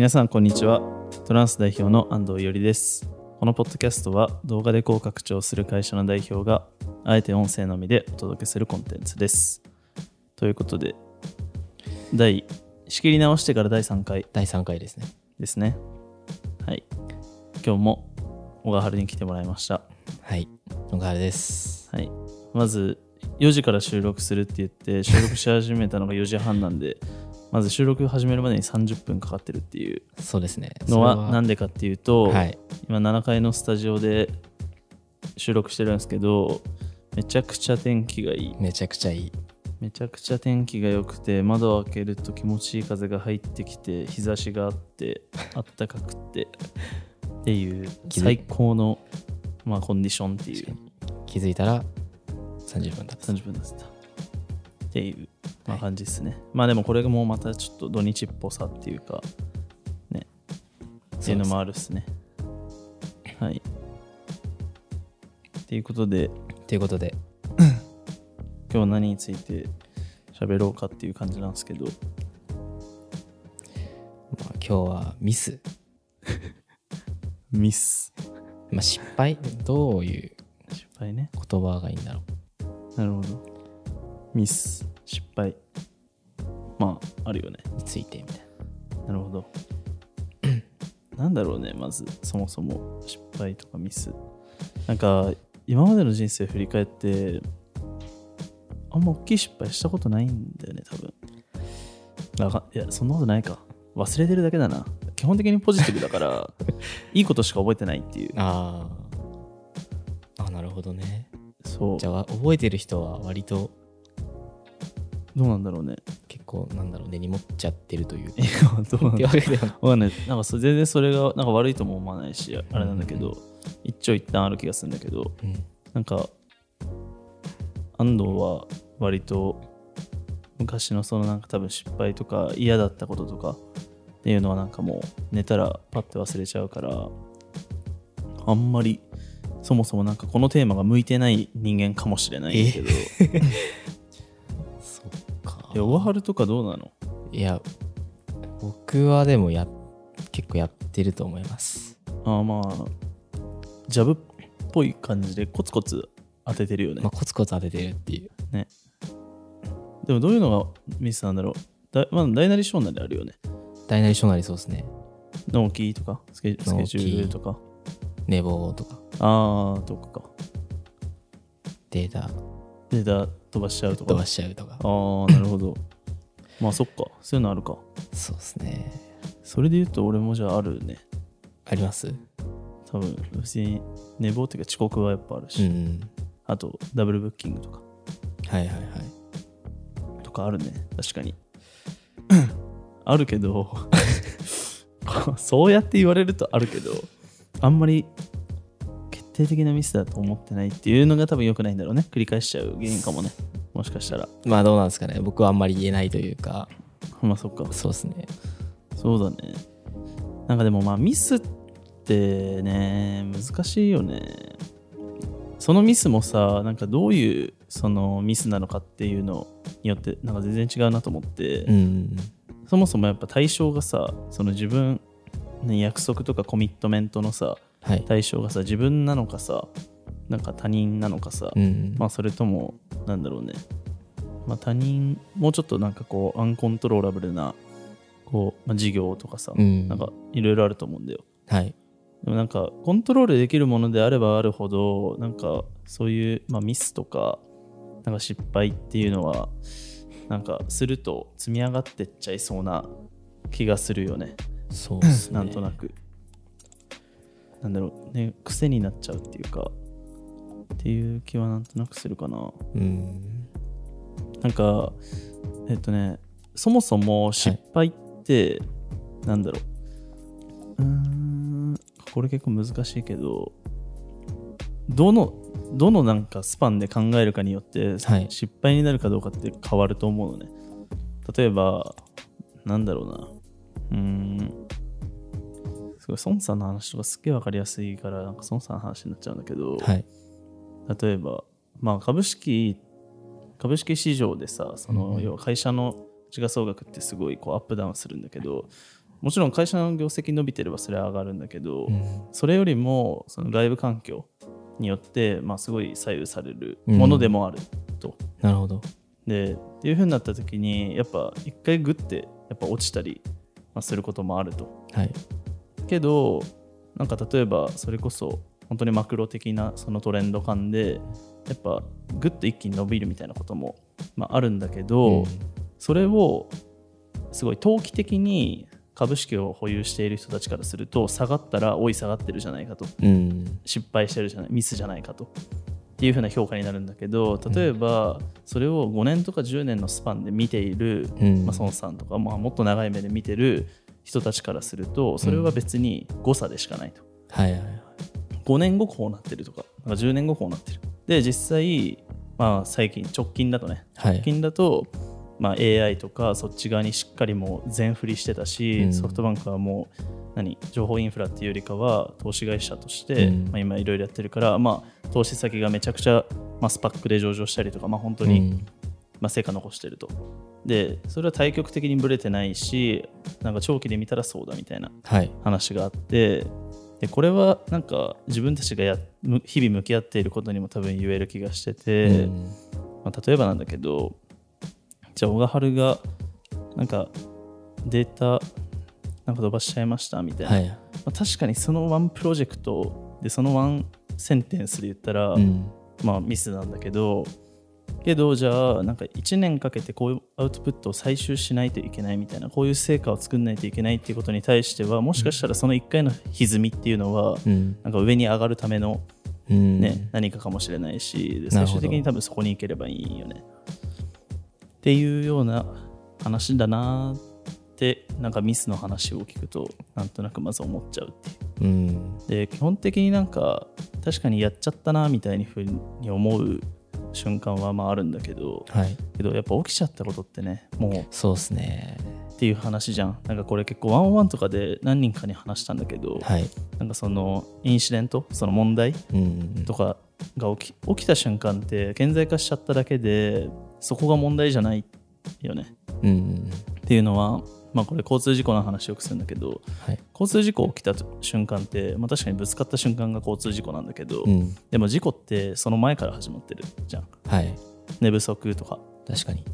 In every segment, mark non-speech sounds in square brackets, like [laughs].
皆さんこんにちは。トランス代表の安藤伊織です。このポッドキャストは動画でこう拡張する会社の代表があえて音声のみでお届けするコンテンツです。ということで第仕切り直してから第3回第3回ですね。ですね。はい。今日も小川春に来てもらいました。はい。小川です。はい。まず4時から収録するって言って収録し始めたのが4時半なんでまず収録始めるまでに30分かかってるっていうそうですね。のはなんでかっていうと、はい。今7階のスタジオで収録してるんですけどめちゃくちゃ天気がいいめちゃくちゃいい。めちゃくちゃ天気が良くて窓を開けると気持ちいい風が入ってきて日差しがあってあったかくてっていう最高の、まあ、コンディションっていう気づいたら30分経った。30分だったっていう、まあ、感じですね、まあでもこれがもうまたちょっと土日っぽさっていうかね。っていうのもあるっすね。はい。っていうことで。ということで、[coughs] 今日何について喋ろうかっていう感じなんですけど。まあ、今日はミス。[laughs] ミス。まあ、失敗？どういう失敗ね。言葉がいいんだろなるほどミス失敗。まああるよね。うについてみたいな。なるほど。[clears throat] なんだろうねまずそもそも。失敗とかミス。なんか今までの人生振り返ってあんま大きい失敗したことないんだよね多分。いやそんなことないか。忘れてるだけだな。基本的にポジティブだから [laughs] いいことしか覚えてないっていう。あー。あ、なるほどね。そう。じゃあ、覚えてる人は割とどうなんだろうね。結構、なんだろう、根に持っちゃってるというか。いやどうなんだ。わかんないなんかそ全然それがなんか悪いとも思わないしあれなんだけど、一長一短ある気がするんだけどうん。なんか安藤は割と昔のそのなんか多分失敗とか嫌だったこととかっていうのはなんかもう寝たらパッて忘れちゃうからあんまりそもそもなんかこのテーマが向いてない人間かもしれないけど。そっか。いや小春とかどうなの？いや、僕はでもや、結構やってると思います。あーまあジャブっぽい感じでコツコツ当ててるよね。まあ、コツコツ当ててるっていう。でもどういうのがミスなんだろう？だまあ大なり小なりあるよね。大なり小なりそうですね。納期とか？スケスケジュールとか？寝坊とか、ああとかか。データデータ飛ばしちゃうとか？飛ばしちゃうとか。ああなるほど。[laughs] まあそっか。そういうのあるか。そうですね。それで言うと俺もじゃああるね。あります？多分普通に寝坊っていうか遅刻はやっぱあるし、うん。あとダブルブッキングとか。はいはいはい。とかあるね。確かに。[coughs] あるけど。[laughs] そうやって言われるとあるけど。あんまり決定的なミスだと思ってないっていうのが多分良くないんだろうね。繰り返しちゃう原因かもね。もしかしたら。まあどうなんですかね。僕はあんまり言えないというか、まあそっか。そうですね。そうだね。なんかでもまあミスってね難しいよね。そのミスもさなんかどういうそのミスなのかっていうのによってなんか全然違うなと思って、うん。そもそもやっぱ対象がさその自分ね約束とかコミットメントのさはい。対象がさ自分なのかさなんか他人なのかさ、うん。まあそれともなんだろうね、まあ、他人もうちょっとなんかこうアンコントローラブルなこう、まあ、事業とかさ、うんなんかいろいろあると思うんだよはい。でもなんかコントロールできるものであればあるほどなんかそういう、まあ、ミスとかなんか失敗っていうのはなんかすると積み上がってっちゃいそうな気がするよねそうですね。なんとなくなんだろうね癖になっちゃうっていうかっていう気はなんとなくするかな。うん。なんかえっとねそもそも失敗って、なんだろう。うーんこれ結構難しいけどどのどのなんかスパンで考えるかによって、はい。失敗になるかどうかって変わると思うのね。例えばなんだろうな。うーん。すごい孫さんの話とかすっげえ分かりやすいからなんか孫さんの話になっちゃうんだけど、はい。例えば、まあ、株式株式市場でさその、うん要は会社の時価総額ってすごいこうアップダウンするんだけどもちろん会社の業績伸びてればそれは上がるんだけど、うんそれよりもその外部環境によって、まあ、すごい左右されるものでもあると。なるほどでっていう風になった時にやっぱ一回グッてやっぱ落ちたり、まあ、することもあると。はいけどなんか例えばそれこそ本当にマクロ的なそのトレンド感でやっぱグッと一気に伸びるみたいなことも、まあ、あるんだけど、うん。それをすごい投機的に株式を保有している人たちからすると下がったら追い下がってるじゃないかと。うん。失敗してるじゃないミスじゃないかと。っていう風な評価になるんだけど例えばそれを5年とか10年のスパンで見ている、うん。まあ、孫さんとか、まあ、もっと長い目で見てる人たちからするとそれは別に誤差でしかないと。はいはいはい。5年後こうなってるとかなんか10年後こうなってる。で実際、まあ、最近直近だとね。はい。直近だと、まあ、AI とかそっち側にしっかりもう全振りしてたし、うん。ソフトバンクはもう何情報インフラっていうよりかは投資会社として、うん。まあ、今いろいろやってるから、まあ、投資先がめちゃくちゃ、まあ、スパックで上場したりとか、まあ、本当に、うんまあ、成果残してると。でそれは対極的にブレてないしなんか長期で見たらそうだみたいなはい。話があってでこれはなんか自分たちがやむ日々向き合っていることにも多分言える気がしてて、うん。まあ、例えばなんだけどじゃあ小川春がなんかデータなんか飛ばしちゃいましたみたいな、はい。まあ、確かにそのワンプロジェクトでそのワンセンテンスで言ったら、うん。まあミスなんだけどけどじゃあなんか1年かけてこういうアウトプットを採集しないといけないみたいなこういう成果を作んないといけないっていうことに対してはもしかしたらその1回の歪みっていうのはうん。なんか上に上がるためのうん。ね、何かかもしれないし最終的に多分そこに行ければいいよね。っていうような話だなってなんかミスの話を聞くとなんとなくまず思っちゃうっていう。うん。で基本的になんか確かにやっちゃったなみたいにふうに思う瞬間はまああるんだけどはい。けどやっぱ起きちゃったことってねもうっそうですね。ていう話じゃん。なんかこれ結構ワンオンワンとかで何人かに話したんだけど、はい。なんかそのインシデントその問題うんとかが起き起きた瞬間って顕在化しちゃっただけでそこが問題じゃないよね。うん。っていうのはまあこれ交通事故の話をよくするんだけどはい。交通事故起きた瞬間って、まあ、確かにぶつかった瞬間が交通事故なんだけど、うん。でも事故ってその前から始まってるじゃん。はい。寝不足とか。確かに。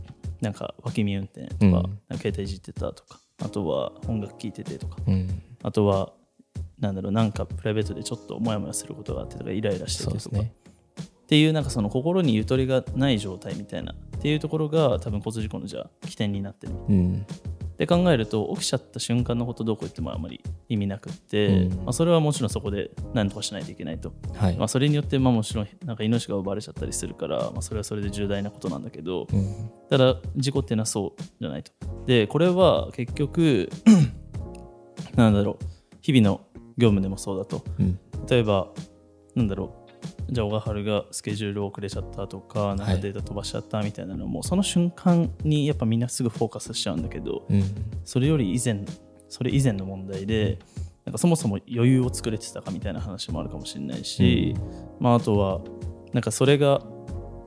なんか脇見運転とか,、うん。なんか携帯いじってたとか。あとは音楽聴いててとか。うん。あとはなんだろうなんかプライベートでちょっとモヤモヤすることがあってとかイライラしててとか、ね。っていうなんかその心にゆとりがない状態みたいな。っていうところが多分交通事故のじゃあ起点になってる。うんで考えると起きちゃった瞬間のことどうこう言ってもあまり意味なくって、うん。まあ、それはもちろんそこで何とかしないといけないと、はい。まあ、それによってまあもちろんなんか命が奪われちゃったりするから、まあ、それはそれで重大なことなんだけどうん。ただ事故っていうのはそうじゃないと。でこれは結局 [clears throat] なんだろう。日々の業務でもそうだと。うん。例えばなんだろうじゃあ小川春がスケジュール遅れちゃったとかなんはいかデータ飛ばしちゃったみたいなのも、その瞬間にやっぱみんなすぐフォーカスしちゃうんだけどうん。それより以前それ以前の問題でなん。かそもそも余裕を作れてたかみたいな話もあるかもしれないし、まあ、あとはなんかそれが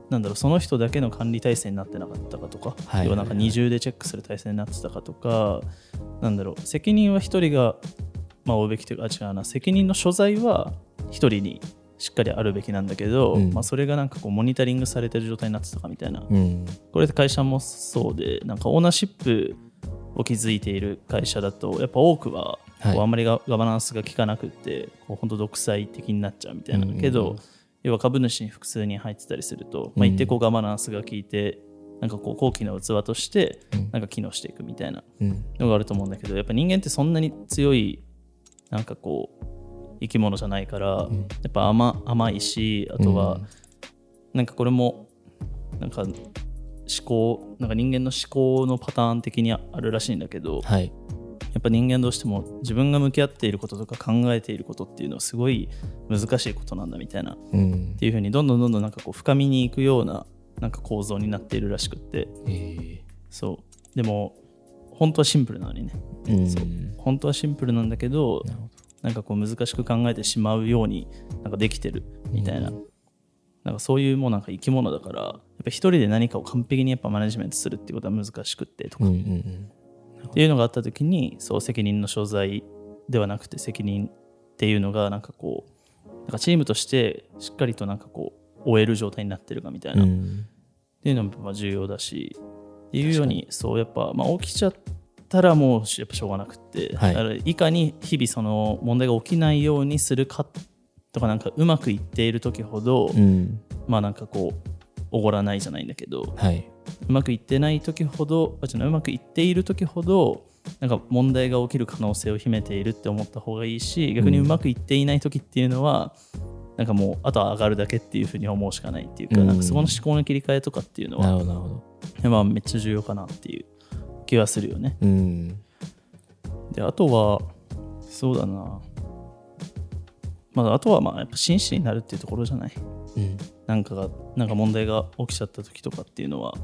なんだろうその人だけの管理体制になってなかったかとか、はい。要はなんか二重でチェックする体制になってたかとかなんだろう責任は一人が、まあ、負うべきというかあ違うな責任の所在は一人にしっかりあるべきなんだけど、うん。まあ、それがなんかこうモニタリングされてる状態になってたかみたいな。うん。これ会社もそうでなんかオーナーシップを築いている会社だとやっぱ多くははい。こうあんまりガガバナンスが効かなくってこう本当独裁的になっちゃうみたいな、けど要は株主に複数人入ってたりすると、まあ、うん一定こうガバナンスが効いてなんかこう高貴な器としてうん。なんか機能していくみたいなうん。のがあると思うんだけどやっぱ人間ってそんなに強いなんかこう生き物じゃないから、ん。やっぱ甘甘いしあとは、うん。なんかこれもなんか思考なんか人間の思考のパターン的にあるらしいんだけどはい。やっぱ人間どうしても自分が向き合っていることとか考えていることっていうのはすごい難しいことなんだみたいなっうん。ていうふうにどんどんどんどんなんかこう深みに行くようななんか構造になっているらしくって。えそう。でも本当はシンプルなのにね。ーうん。そう。本当はシンプルなんだけどなんかこう難しく考えてしまうようになんかできてるみたいな,、うん。なんかそういうもうなんか生き物だからやっぱ一人で何かを完璧にやっぱマネジメントするっていうことは難しくってとか、うんうんうん。っっていうのがあった時にそう責任の所在ではなくて責任っていうのがなんかこうなんかチームとしてしっかりとなんかこう終える状態になってるかみたいな、っうん。ていうのもまあ重要だしっていうように。そうやっぱ、まあ、起きちゃったらもうやっぱしょうがなくって、はい。だからいかに日々その問題が起きないようにするかとかなんかうまくいっている時ほど、うん。まあなんかこうおごらないじゃないんだけどはい。うまくいってない時ほどあ違ううまくいっている時ほどなんか問題が起きる可能性を秘めているって思った方がいいし逆にうまくいっていない時っていうのは、なんかもうあとは上がるだけっていうふうに思うしかないっていうか,、うん。なんかそこの思考の切り替えとかっていうのは、なるほど。まあ、めっちゃ重要かなっていう気はするよね。うん。であとはそうだな。まああとはまあやっぱ真摯になるっていうところじゃない？うん。なんかがなんか問題が起きちゃった時とかっていうのは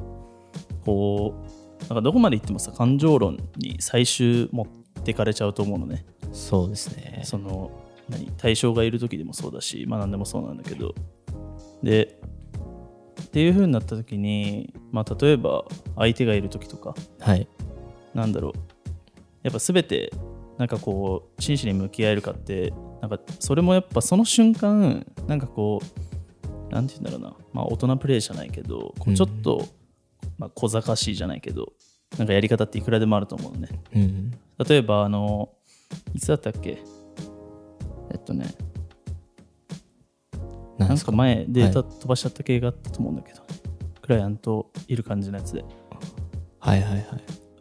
こうなんかどこまで行ってもさ感情論に最終持ってかれちゃうと思うのね。そうですね。その何対象がいる時でもそうだしまあ何でもそうなんだけど。でっていう風になった時にまあ例えば相手がいる時とかはい。なんだろう。やっぱ全てなんかこう真摯に向き合えるかってなんかそれもやっぱその瞬間なんかこうなんて言うんだろうな。まあ大人プレイじゃないけどこうちょっと、まあ、小賢しいじゃないけどなんかやり方っていくらでもあると思うのね。うん。例えばあのいつだったっけ？えっとねなんか？か前データ飛ばしちゃった系があったと思うんだけど、クライアントいる感じのやつで。はいはいはい。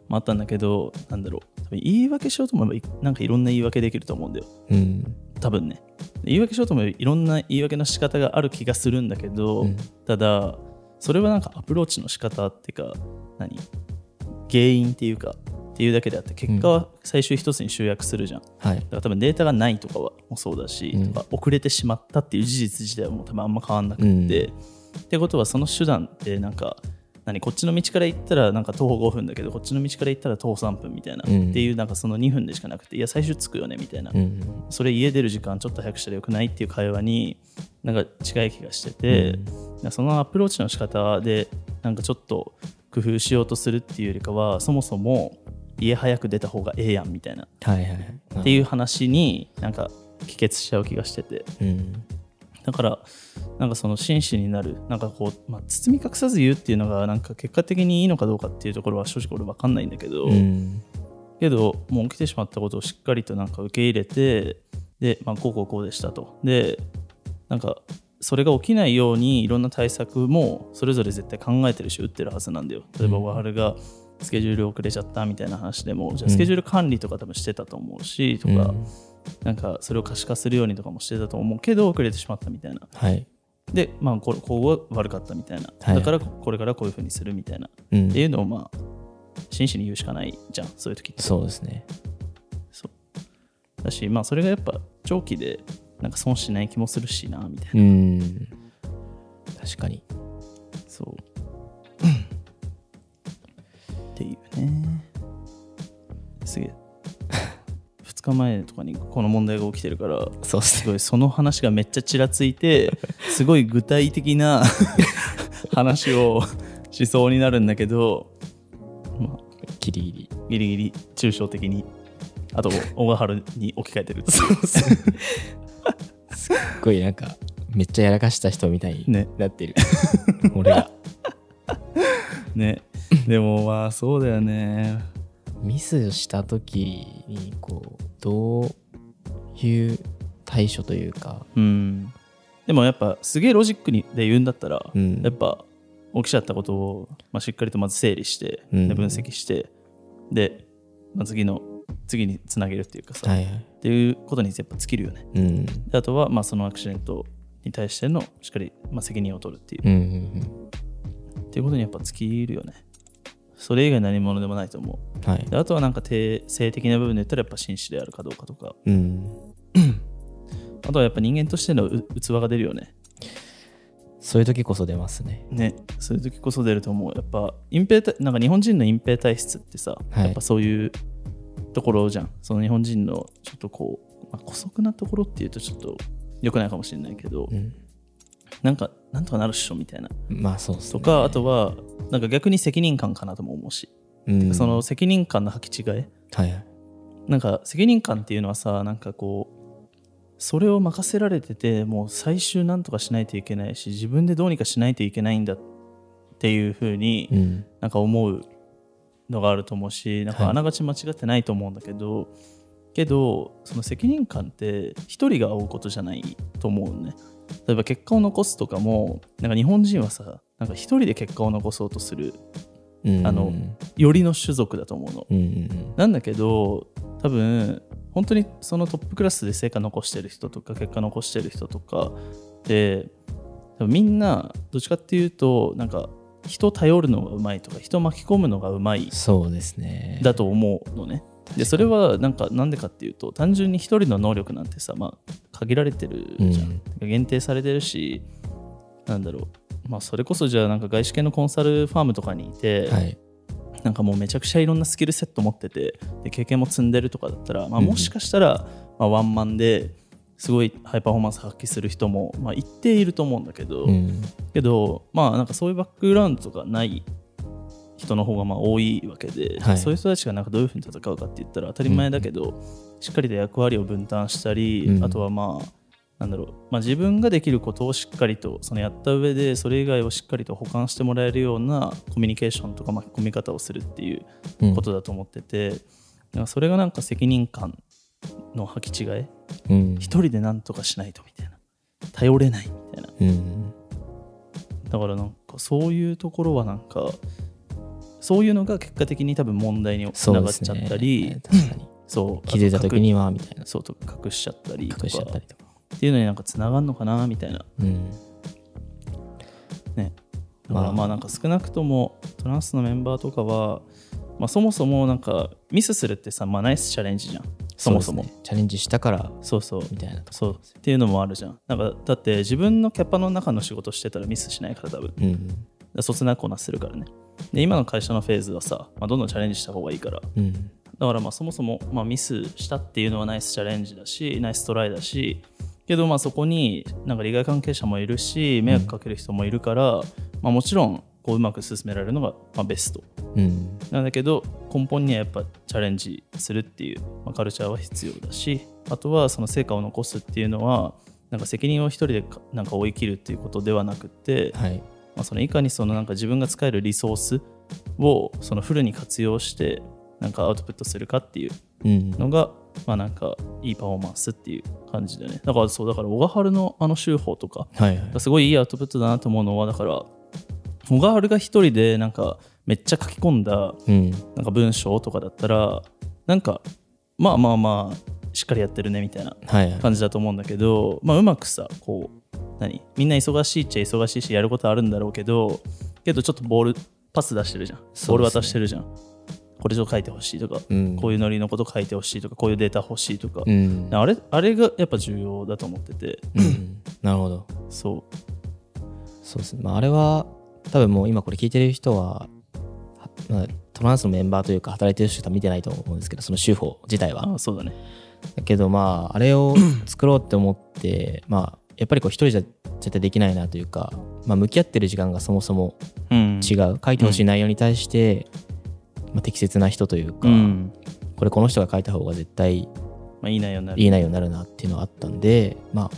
もあったんだけどなんだろう。言い訳しようと思えばいなんかいろんな言い訳できると思うんだよ。うん。多分ね。言い訳しようと思えばいろんな言い訳の仕方がある気がするんだけど、うん。ただそれはなんかアプローチの仕方っていうか何？原因っていうかっていうだけであって結果は最終一つに集約するじゃん、はい。だから多分データがないとかはもそうだし、うん。遅れてしまったっていう事実自体はもう多分あんま変わんなくって、うん。ってことはその手段ってなんか何こっちの道から行ったらなんか徒歩5分だけどこっちの道から行ったら徒歩3分みたいな、うん。っていうなんかその2分でしかなくていや最終着くよねみたいな、うん。それ家出る時間ちょっと早くしたらよくないっていう会話になんか近い気がしてて、そのアプローチの仕方でなんかちょっと工夫しようとするっていうよりかはそもそも家早く出た方がええやんみたいな。はいはいはい。っていう話になんか帰結しちゃう気がしてて。うん。だからなんかその真摯になる。なんかこう、まあ、包み隠さず言うっていうのがなんか結果的にいいのかどうかっていうところは正直俺分かんないんだけど、うん。けどもう起きてしまったことをしっかりとなんか受け入れてで、まあ、こうこうこうでしたと。でなんかそれが起きないようにいろんな対策もそれぞれ絶対考えてるし打ってるはずなんだよ。例えばうん。小春がスケジュール遅れちゃったみたいな話でもじゃあスケジュール管理とか多分してたと思うしとか、うんなんかそれを可視化するようにとかもしてたと思うけど遅れてしまったみたいな。はい。でまあこれここが悪かったみたいな、はい。だからこれからこういうふうにするみたいな、うん。っていうのをまあ真摯に言うしかないじゃん。そういう時って。そうですね。そう。だしまあそれがやっぱ長期でなんか損しない気もするしなみたいな、うん。確かに。そうっていうね。すげえ。[laughs] 2日前とかにこの問題が起きてるからそうですすごいその話がめっちゃちらついて [laughs] すごい具体的な [laughs] 話をしそうになるんだけど、まあ、ギリギリ。ギリギリ抽象的に。あと小川春に置き換えてるすっごいなんかめっちゃやらかした人みたいにね。なってる、俺が。ね [laughs] でもまあそうだよね。ミスした時にこうどういう対処というか。うん。でもやっぱすげえロジックにで言うんだったら、うん。やっぱ起きちゃったことを、まあ、しっかりとまず整理して、うん。で分析してで、まあ、次の次につなげるっていうかさ、はいはい。っていうことにやっぱ尽きるよね。うん。であとはまあそのアクシデントに対してのしっかりまあ責任を取るっていう、うんうん。っていうことにやっぱ尽きるよねそれ以外何者でもないと思う。んはい。あとはなんか定性的な部分で言ったらやっぱ紳士であるかどうかとか。うん。[clears throat] あとはやっぱ人間としてのう器が出るよね。そういう時こそ出ますね。ね。そういう時こそ出ると思う。やっぱ隠蔽体なんか日本人の隠蔽体質ってさ、はい。やっぱそういうところじゃん。その日本人のちょっとこう、まあ、姑息なところっていうとちょっと良くないかもしれないけど、うんなんかなんとかなるっしょみたいな。まあそうっすね。とか、あとはなんか逆に責任感かなとも思うし。うん。その責任感の履き違いはいはい。なんか責任感っていうのはさなんかこうそれを任せられててもう最終なんとかしないといけないし自分でどうにかしないといけないんだっていうふうにうん。なんか思うのがあると思うしなんかはい。あながち間違ってないと思うんだけど、けどその責任感って一人が負うことじゃないと思うのね例えば結果を残すとかもなんか日本人はさなんか一人で結果を残そうとするうん。あのよりの種族だと思うの。うんうんなんだけど多分本当にそのトップクラスで成果残してる人とか結果残してる人とかで多分みんなどっちかっていうとなんか人を頼るのがうまいとか人を巻き込むのがうまいそうですね。だと思うのね。でそれはなんかなんでかっていうと単純に一人の能力なんてさ、まあ、限られてるじゃん、限定されてるしなんだろう。まあそれこそじゃあなんか外資系のコンサルファームとかにいて、はい。なんかもうめちゃくちゃいろんなスキルセット持っててで経験も積んでるとかだったら、まあ、うんもしかしたら、まあ、ワンマンですごいハイパフォーマンス発揮する人も、まあ、一定いると思うんだけど、うん。けどまあなんかそういうバックグラウンドとかない人の方がまあ多いわけで、はい。そういう人たちがなんかどういうふうに戦うかって言ったら当たり前だけど、しっかりと役割を分担したり、うん。あとはまあなんだろうまあ、自分ができることをしっかりとそのやった上でそれ以外をしっかりと保管してもらえるようなコミュニケーションとか巻き込み方をするっていううん。ことだと思ってて、なんかそれがなんか責任感の履き違い？うん。一人で何とかしないとみたいな。頼れないみたいな。うん。だからなんかそういうところはなんかそういうのが結果的に多分問題につながっちゃったりね。確かに。そう気づいた時ににはみたいな。そうとか。隠しちゃったりとか。っていうのになんかつながるのかなみたいな。うん。ね。だからまあ。まあなんか少なくともトランスのメンバーとかは、まあ、そもそもなんかミスするってさ、まあ、ナイスチャレンジじゃん。そもそも。ね。チャレンジしたからそうそう。みたいな。とそう。っていうのもあるじゃん。なんかだって自分のキャパの中の仕事してたらミスしないから多分。うん。そつなくこなせるからねで今の会社のフェーズはさ、まあ、どんどんチャレンジした方がいいから。うん。だからまあそもそもまあミスしたっていうのはナイスチャレンジだしナイストライだしけどまあそこになんか利害関係者もいるし迷惑かける人もいるから、まあ、もちろんこううまく進められるのがまあベスト。うん。なんだけど根本にはやっぱチャレンジするっていう、まあ、カルチャーは必要だしあとはその成果を残すっていうのはなんか責任を一人でかなんか追い切るっていうことではなくて、はいまあ、そのいかにそのなんか自分が使えるリソースをそのフルに活用してなんかアウトプットするかっていううん。のが、まあなんかいいパフォーマンスっていう感じでね。だからそうだから小川春のあの手法とかはいはい。すごいいいアウトプットだなと思うのはだから小川春が一人でなんかめっちゃ書き込んだうん。なんか文章とかだったらなんかまあまあまあしっかりやってるねみたいなはいはい。感じだと思うんだけど、まあ、うまくさこう何？みんな忙しいっちゃ忙しいしやることあるんだろうけどけどちょっとボールパス出してるじゃん。ボール渡してるじゃん、これちょっと書いてほしいとか、うん。こういうノリのこと書いてほしいとかこういうデータ欲しいとか、うん。あれあれがやっぱ重要だと思ってて。うん。なるほど。そそうですね、まあ、あれは多分もう今これ聞いてる人は、はまあ、トランスのメンバーというか働いてる人しか見てないと思うんですけどその手法自体うはあそうだねだけどまああれを [clears throat] 作ろうって思ってまあやっぱりこう一人じゃ絶対できないなというか、まあ、向き合ってる時間がそもそもうん。違う。書いてほしい内容に対して、まあ、適切な人というか、うん。これこの人が書いた方が絶対まあ、いい内容になる。いい内容になるなっていうのがあったんでまあ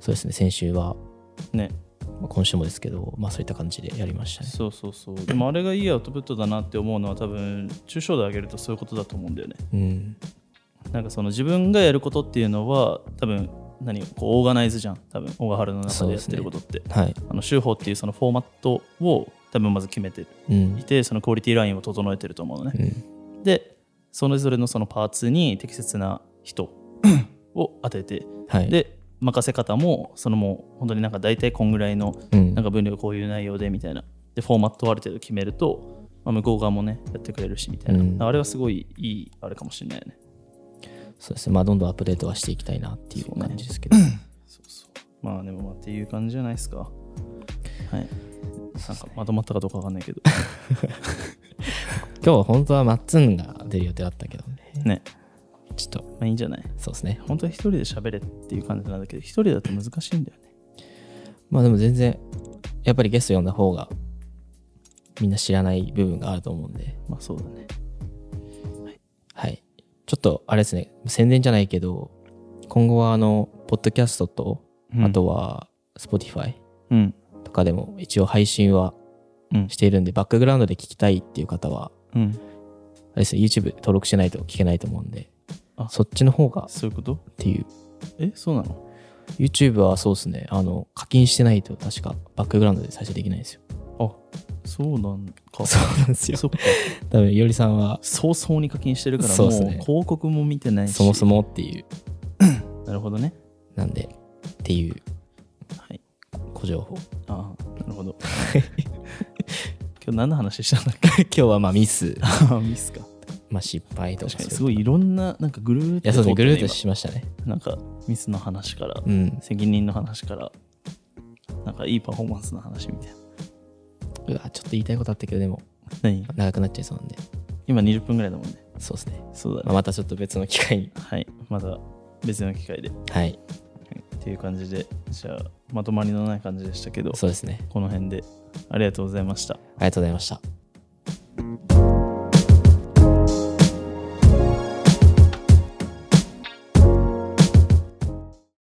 そうですね先週は、ね。まあ今週もですけど、まあ、そういった感じでやりましたね。そうそうそう。でもあれがいいアウトプットだなって思うのは多分抽象度上げるとそういうことだと思うんだよね。うんなんかその自分がやることっていうのは多分何こうオーガナイズじゃん。多分小川春の中でやってることって、はい。あの手法っていうそのフォーマットを多分まず決めてうん。いてそのクオリティラインを整えてると思うのね、うん。でそれぞれのそのパーツに適切な人 [coughs] を当ててはい、で任せ方もそのもう本当になんか大体こんぐらいのうん。なんか分量こういう内容でみたいな。でフォーマットをある程度決めると、まあ、向こう側もねやってくれるしみたいな、うん。あれはすごいいいあれかもしれないよねそうですね、まあ、どんどんアップデートはしていきたいなっていう感じですけど。そうそう。まあでもまあっていう感じじゃないですか。はい。なんかまとまったかどうかわかんないけど。今日は本当はマッツンが出る予定だったけどね、ね。ちょっと、まあいいんじゃない？そうですね。本当は一人で喋れっていう感じなんだけど一人だと難しいんだよね。まあでも全然、やっぱりゲスト呼んだ方がみんな知らない部分があると思うんで、まあそうだね。はい。ちょっと、あれですね、宣伝じゃないけど、今後は、あの、ポッドキャストと、うんあとは、Spotify うん。とかでも一応配信はうんしているんで、バックグラウンドで聞きたいっていう方は、うん。あれですね、YouTube 登録してないと聞けないと思うんであ、そっちの方がっそういうこと？ていう。え、そうなの？YouTube はそうですね、あの、課金してないと確かバックグラウンドで再生できないんですよ。あ、そうなんか。そうなんですよ。そっか。多分、いおりさんは早々に課金してるから、もう広告も見てないし。そもそもっていう、[coughs] なるほどね。なんで、っていうはい。ご情報。ああ、なるほど。今日何の話したんだっけ？[laughs] 今日はまあミス、ミスか。まあ失敗とか確かすごいいろんな、なんかぐるーっといや、そうですね、ぐるっと今しましたね。なんかミスの話から、うん。責任の話から、なんかいいパフォーマンスの話みたいな。うわ、ちょっと言いたいことあったけど、でも、何？長くなっちゃいそうなんで、今20分ぐらいだもんね。そうですね。そうだね。まあ、またちょっと別の機会に。はい。また別の機会で。ははい。いっていう感じで、じゃあ、まとまりのない感じでしたけど、そうですね。この辺でありがとうございました。ありがとうございました。